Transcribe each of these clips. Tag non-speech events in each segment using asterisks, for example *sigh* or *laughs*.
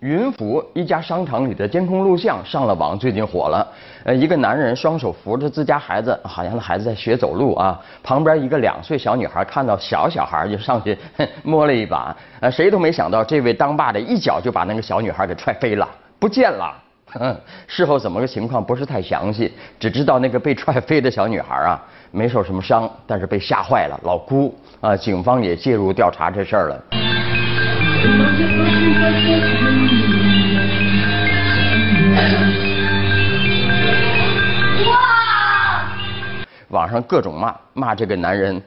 云浮一家商场里的监控录像上了网，最近火了。呃，一个男人双手扶着自家孩子，好像那孩子在学走路啊。旁边一个两岁小女孩看到小小孩就上去 *laughs* 摸了一把。呃，谁都没想到这位当爸的一脚就把那个小女孩给踹飞了，不见了。*laughs* 事后怎么个情况不是太详细，只知道那个被踹飞的小女孩啊没受什么伤，但是被吓坏了，老哭啊。警方也介入调查这事儿了。网上各种骂，骂这个男人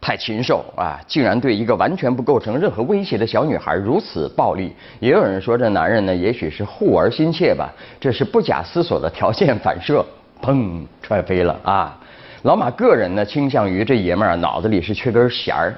太禽兽啊！竟然对一个完全不构成任何威胁的小女孩如此暴力。也有人说这男人呢，也许是护儿心切吧，这是不假思索的条件反射，砰，踹飞了啊！老马个人呢，倾向于这爷们儿脑子里是缺根弦儿，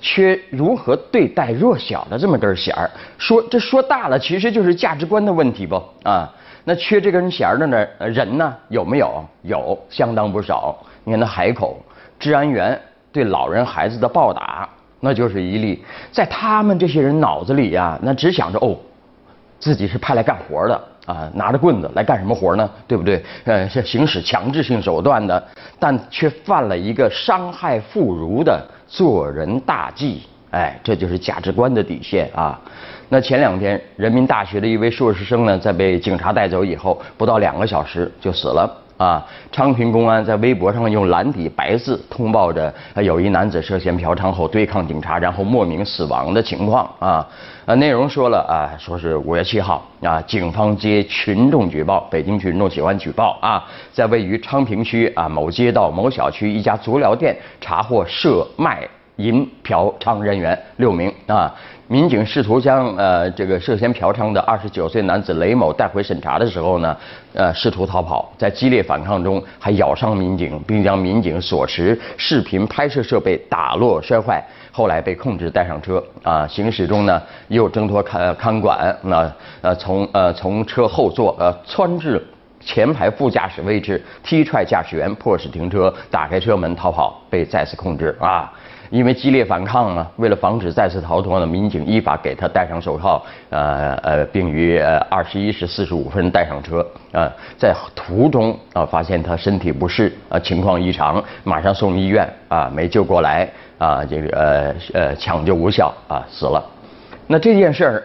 缺如何对待弱小的这么根弦儿。说这说大了，其实就是价值观的问题不啊？那缺这根弦儿的呢人呢有没有？有，相当不少。你看那海口治安员对老人孩子的暴打，那就是一例。在他们这些人脑子里呀，那只想着哦，自己是派来干活的啊，拿着棍子来干什么活呢？对不对？呃，是行使强制性手段的，但却犯了一个伤害妇孺的做人大忌。哎，这就是价值观的底线啊。那前两天，人民大学的一位硕士生呢，在被警察带走以后，不到两个小时就死了啊！昌平公安在微博上用蓝底白字通报着有一男子涉嫌嫖娼后对抗警察，然后莫名死亡的情况啊。呃，内容说了啊，说是五月七号啊，警方接群众举报，北京群众喜欢举报啊，在位于昌平区啊某街道某小区一家足疗店查获涉卖淫嫖娼人员六名啊。民警试图将呃这个涉嫌嫖娼的二十九岁男子雷某带回审查的时候呢，呃试图逃跑，在激烈反抗中还咬伤民警，并将民警所持视频拍摄设备打落摔坏，后来被控制带上车啊，行驶中呢又挣脱看看管，那呃从呃从车后座呃窜至前排副驾驶位置，踢踹驾驶员，迫使停车，打开车门逃跑，被再次控制啊。因为激烈反抗啊，为了防止再次逃脱呢，民警依法给他戴上手铐，呃呃，并于二十一时四十五分带上车，啊，在途中啊发现他身体不适，啊情况异常，马上送医院，啊没救过来，啊这个呃呃抢救无效，啊死了。那这件事儿。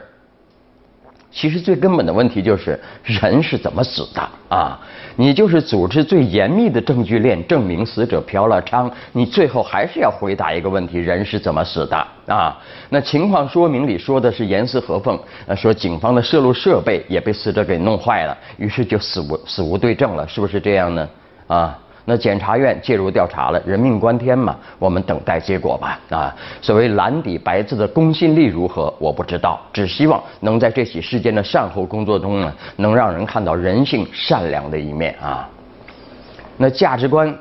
其实最根本的问题就是人是怎么死的啊？你就是组织最严密的证据链证明死者嫖了娼，你最后还是要回答一个问题：人是怎么死的啊？那情况说明里说的是严丝合缝，说警方的摄录设备也被死者给弄坏了，于是就死无死无对证了，是不是这样呢？啊？那检察院介入调查了，人命关天嘛，我们等待结果吧。啊，所谓蓝底白字的公信力如何，我不知道，只希望能在这起事件的善后工作中呢，能让人看到人性善良的一面啊。那价值观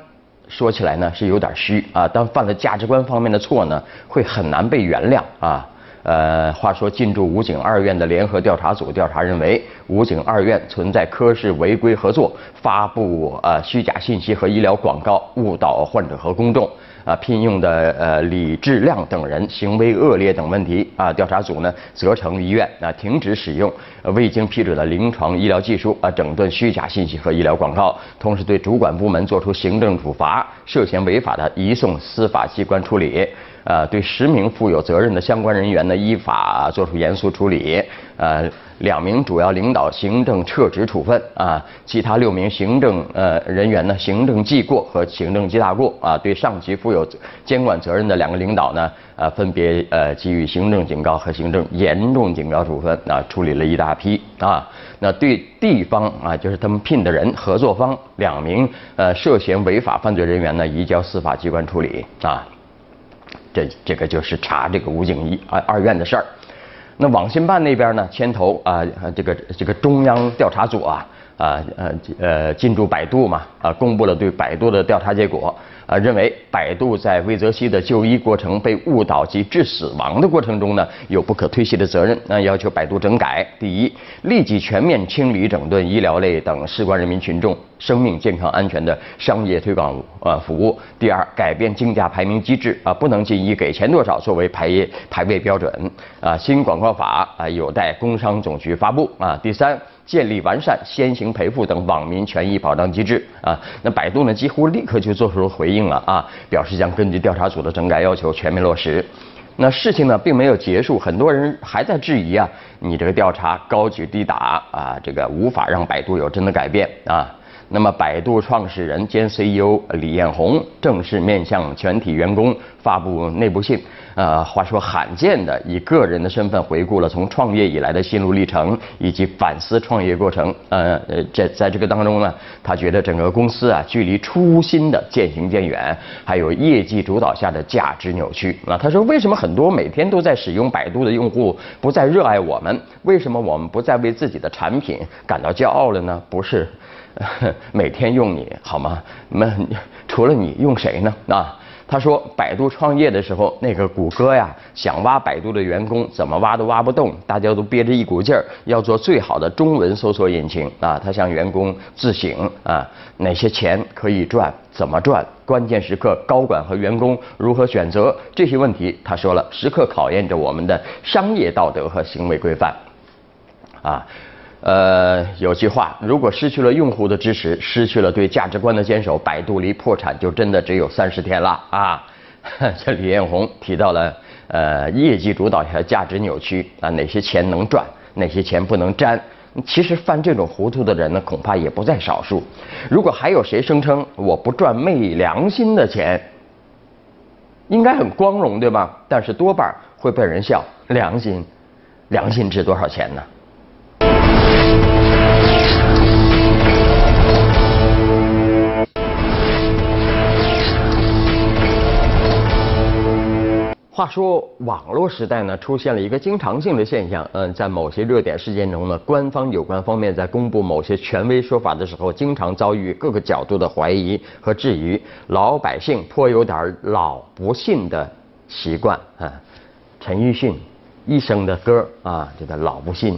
说起来呢是有点虚啊，但犯了价值观方面的错呢，会很难被原谅啊。呃，话说进驻武警二院的联合调查组调查认为，武警二院存在科室违规合作、发布呃虚假信息和医疗广告，误导患者和公众。啊，聘用的呃李志亮等人行为恶劣等问题啊，调查组呢责成医院啊停止使用未经批准的临床医疗技术啊，整顿虚假信息和医疗广告，同时对主管部门作出行政处罚，涉嫌违法的移送司法机关处理。呃，对十名负有责任的相关人员呢，依法作出严肃处理。呃，两名主要领导行政撤职处分啊，其他六名行政呃人员呢，行政记过和行政记大过啊。对上级负有监管责任的两个领导呢，呃，分别呃给予行政警告和行政严重警告处分啊，处理了一大批啊。那对地方啊，就是他们聘的人合作方两名呃涉嫌违法犯罪人员呢，移交司法机关处理啊。这这个就是查这个武警一二二院的事儿。那网信办那边呢，牵头啊，这个这个中央调查组啊，啊呃呃进驻百度嘛啊，公布了对百度的调查结果啊，认为百度在魏则西的就医过程被误导及致死亡的过程中呢，有不可推卸的责任，那要求百度整改。第一，立即全面清理整顿医疗类等事关人民群众生命健康安全的商业推广啊服务。第二，改变竞价排名机制啊，不能仅以给钱多少作为排排位标准啊。新广告法啊，有待工商总局发布啊。第三。建立完善先行赔付等网民权益保障机制啊，那百度呢几乎立刻就做出了回应了啊，表示将根据调查组的整改要求全面落实。那事情呢并没有结束，很多人还在质疑啊，你这个调查高举低打啊，这个无法让百度有真的改变啊。那么，百度创始人兼 CEO 李彦宏正式面向全体员工发布内部信。呃，话说罕见的以个人的身份回顾了从创业以来的心路历程，以及反思创业过程。呃呃，在在这个当中呢，他觉得整个公司啊，距离初心的渐行渐远，还有业绩主导下的价值扭曲。啊，他说，为什么很多每天都在使用百度的用户不再热爱我们？为什么我们不再为自己的产品感到骄傲了呢？不是。每天用你好吗？那除了你用谁呢？啊，他说百度创业的时候，那个谷歌呀，想挖百度的员工，怎么挖都挖不动，大家都憋着一股劲儿，要做最好的中文搜索引擎啊。他向员工自省啊，哪些钱可以赚，怎么赚，关键时刻高管和员工如何选择这些问题，他说了，时刻考验着我们的商业道德和行为规范啊。呃，有句话，如果失去了用户的支持，失去了对价值观的坚守，百度离破产就真的只有三十天了啊！*laughs* 这李彦宏提到了，呃，业绩主导下价值扭曲啊，哪些钱能赚，哪些钱不能沾？其实犯这种糊涂的人呢，恐怕也不在少数。如果还有谁声称我不赚昧良心的钱，应该很光荣，对吧？但是多半会被人笑。良心，良心值多少钱呢？话说，网络时代呢，出现了一个经常性的现象，嗯，在某些热点事件中呢，官方有关方面在公布某些权威说法的时候，经常遭遇各个角度的怀疑和质疑，老百姓颇有点老不信的习惯啊。陈奕迅一生的歌啊，这个老不信，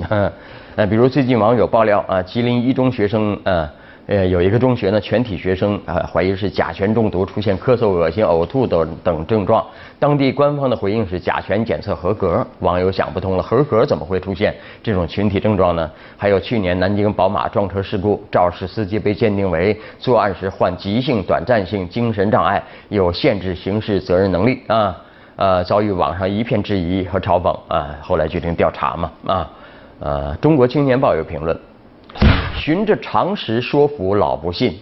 呃，比如最近网友爆料啊，吉林一中学生啊。呃，有一个中学呢，全体学生啊怀疑是甲醛中毒，出现咳嗽、恶心、呕吐等等症状。当地官方的回应是甲醛检测合格。网友想不通了，合格怎么会出现这种群体症状呢？还有去年南京宝马撞车事故，肇事司机被鉴定为作案时患急性短暂性精神障碍，有限制刑事责任能力啊，呃，遭遇网上一片质疑和嘲讽啊，后来决定调查嘛啊，呃，中国青年报有评论。循着常识说服老不信，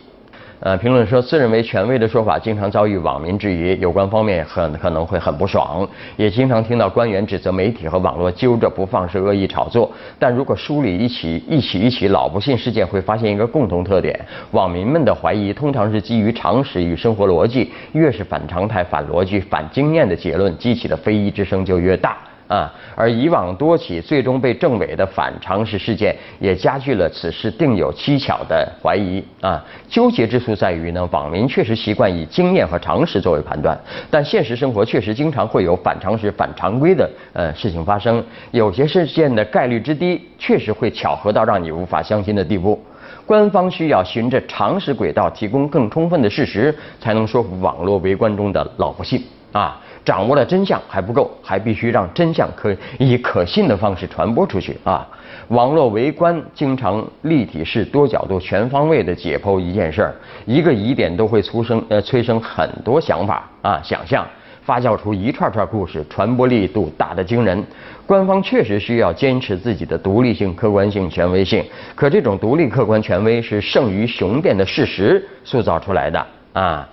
呃，评论说自认为权威的说法经常遭遇网民质疑，有关方面很可能会很不爽，也经常听到官员指责媒体和网络揪着不放是恶意炒作。但如果梳理一起一起一起老不信事件，会发现一个共同特点：网民们的怀疑通常是基于常识与生活逻辑，越是反常态、反逻辑、反经验的结论，激起的非议之声就越大。啊，而以往多起最终被证伪的反常识事件，也加剧了此事定有蹊跷的怀疑。啊，纠结之处在于呢，网民确实习惯以经验和常识作为判断，但现实生活确实经常会有反常识、反常规的呃事情发生。有些事件的概率之低，确实会巧合到让你无法相信的地步。官方需要循着常识轨道，提供更充分的事实，才能说服网络围观中的老不信。啊。掌握了真相还不够，还必须让真相可以以可信的方式传播出去啊！网络围观经常立体式、多角度、全方位的解剖一件事儿，一个疑点都会催生呃催生很多想法啊想象，发酵出一串串故事，传播力度大得惊人。官方确实需要坚持自己的独立性、客观性、权威性，可这种独立、客观、权威是胜于雄辩的事实塑造出来的啊！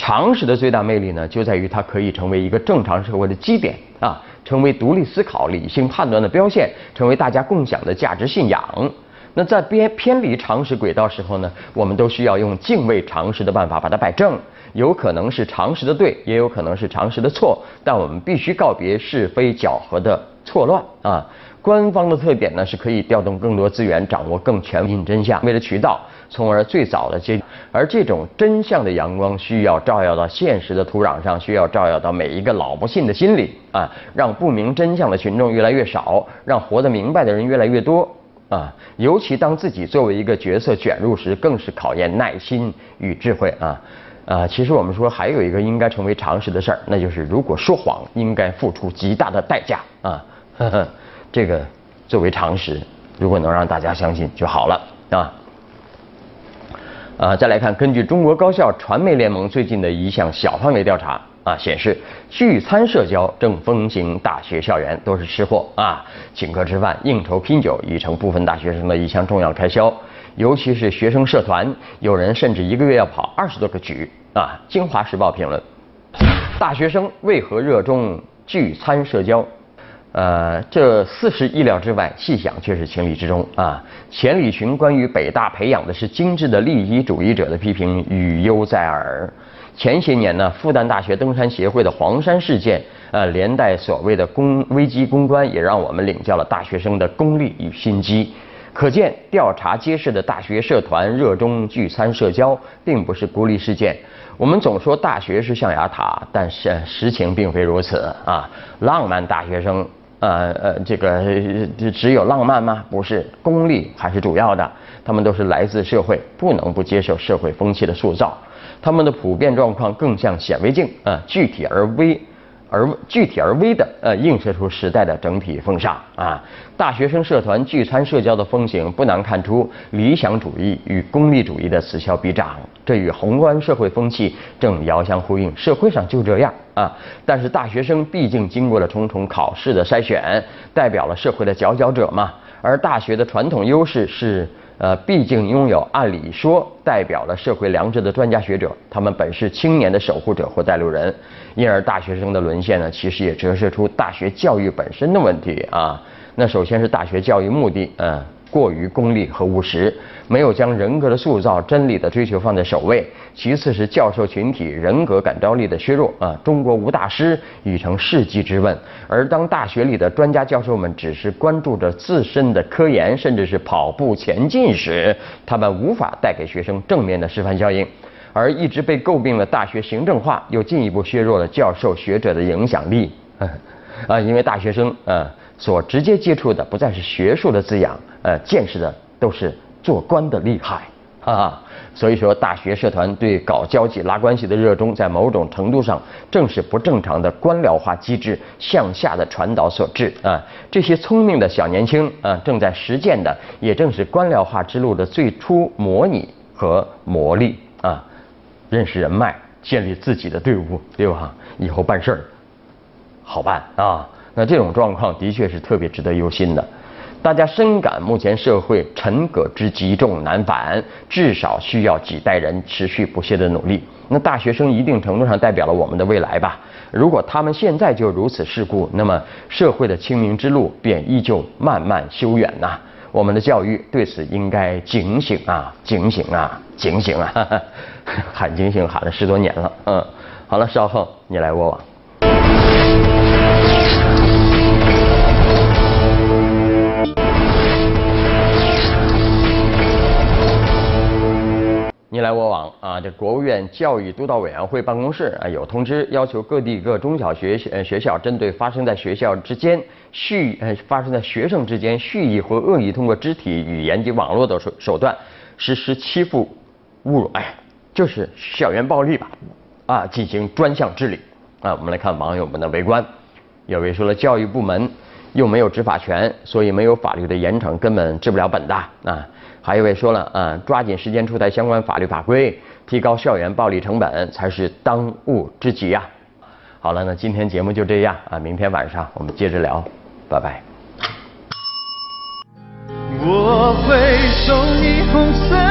常识的最大魅力呢，就在于它可以成为一个正常社会的基点啊，成为独立思考、理性判断的标线，成为大家共享的价值信仰。那在偏偏离常识轨道时候呢，我们都需要用敬畏常识的办法把它摆正。有可能是常识的对，也有可能是常识的错，但我们必须告别是非搅和的错乱啊。官方的特点呢，是可以调动更多资源，掌握更全面真相，为了渠道，从而最早的接。而这种真相的阳光需要照耀到现实的土壤上，需要照耀到每一个老不信的心里啊，让不明真相的群众越来越少，让活得明白的人越来越多啊。尤其当自己作为一个角色卷入时，更是考验耐心与智慧啊。啊，其实我们说还有一个应该成为常识的事儿，那就是如果说谎，应该付出极大的代价啊。呵呵这个作为常识，如果能让大家相信就好了啊。啊，再来看，根据中国高校传媒联盟最近的一项小范围调查啊，显示聚餐社交正风行大学校园，都是吃货啊，请客吃饭、应酬拼酒已成部分大学生的一项重要开销。尤其是学生社团，有人甚至一个月要跑二十多个局。啊，《京华时报》评论：大学生为何热衷聚餐社交？呃，这似是意料之外，细想却是情理之中啊。钱理群关于北大培养的是精致的利益主义者的批评语犹在耳。前些年呢，复旦大学登山协会的黄山事件，呃，连带所谓的公危机公关，也让我们领教了大学生的功利与心机。可见，调查揭示的大学社团热衷聚餐社交，并不是孤立事件。我们总说大学是象牙塔，但是实情并非如此啊！浪漫大学生，呃呃，这个只有浪漫吗？不是，功利还是主要的。他们都是来自社会，不能不接受社会风气的塑造。他们的普遍状况更像显微镜啊，具体而微。而具体而微的，呃，映射出时代的整体风尚啊。大学生社团聚餐社交的风行，不难看出理想主义与功利主义的此消彼长，这与宏观社会风气正遥相呼应。社会上就这样啊。但是大学生毕竟经过了重重考试的筛选，代表了社会的佼佼者嘛。而大学的传统优势是。呃，毕竟拥有按理说代表了社会良知的专家学者，他们本是青年的守护者或带路人，因而大学生的沦陷呢，其实也折射出大学教育本身的问题啊。那首先是大学教育目的，嗯。过于功利和务实，没有将人格的塑造、真理的追求放在首位。其次是教授群体人格感召力的削弱啊！中国无大师已成世纪之问。而当大学里的专家教授们只是关注着自身的科研，甚至是跑步前进时，他们无法带给学生正面的示范效应。而一直被诟病的大学行政化，又进一步削弱了教授学者的影响力。*laughs* 啊，因为大学生啊。所直接接触的不再是学术的滋养，呃，见识的都是做官的厉害啊。所以说，大学社团对搞交际、拉关系的热衷，在某种程度上正是不正常的官僚化机制向下的传导所致啊。这些聪明的小年轻啊，正在实践的，也正是官僚化之路的最初模拟和磨砺啊。认识人脉，建立自己的队伍，对吧？以后办事儿好办啊。那这种状况的确是特别值得忧心的，大家深感目前社会沉疴之极重难返，至少需要几代人持续不懈的努力。那大学生一定程度上代表了我们的未来吧？如果他们现在就如此世故，那么社会的清明之路便依旧漫漫修远呐。我们的教育对此应该警醒啊，警醒啊，警醒啊！*laughs* 喊警醒喊了十多年了，嗯，好了，稍后你来我往。你来我往啊！这国务院教育督导委员会办公室啊有通知，要求各地各中小学呃学校针对发生在学校之间蓄呃发生在学生之间蓄意或恶意通过肢体语言及网络的手手段实施欺负、侮辱，哎，就是校园暴力吧？啊，进行专项治理啊！我们来看网友们的围观，有位说了，教育部门又没有执法权，所以没有法律的严惩，根本治不了本的啊。还有一位说了啊，抓紧时间出台相关法律法规，提高校园暴力成本才是当务之急呀。好了，那今天节目就这样啊，明天晚上我们接着聊，拜拜。我会送你红色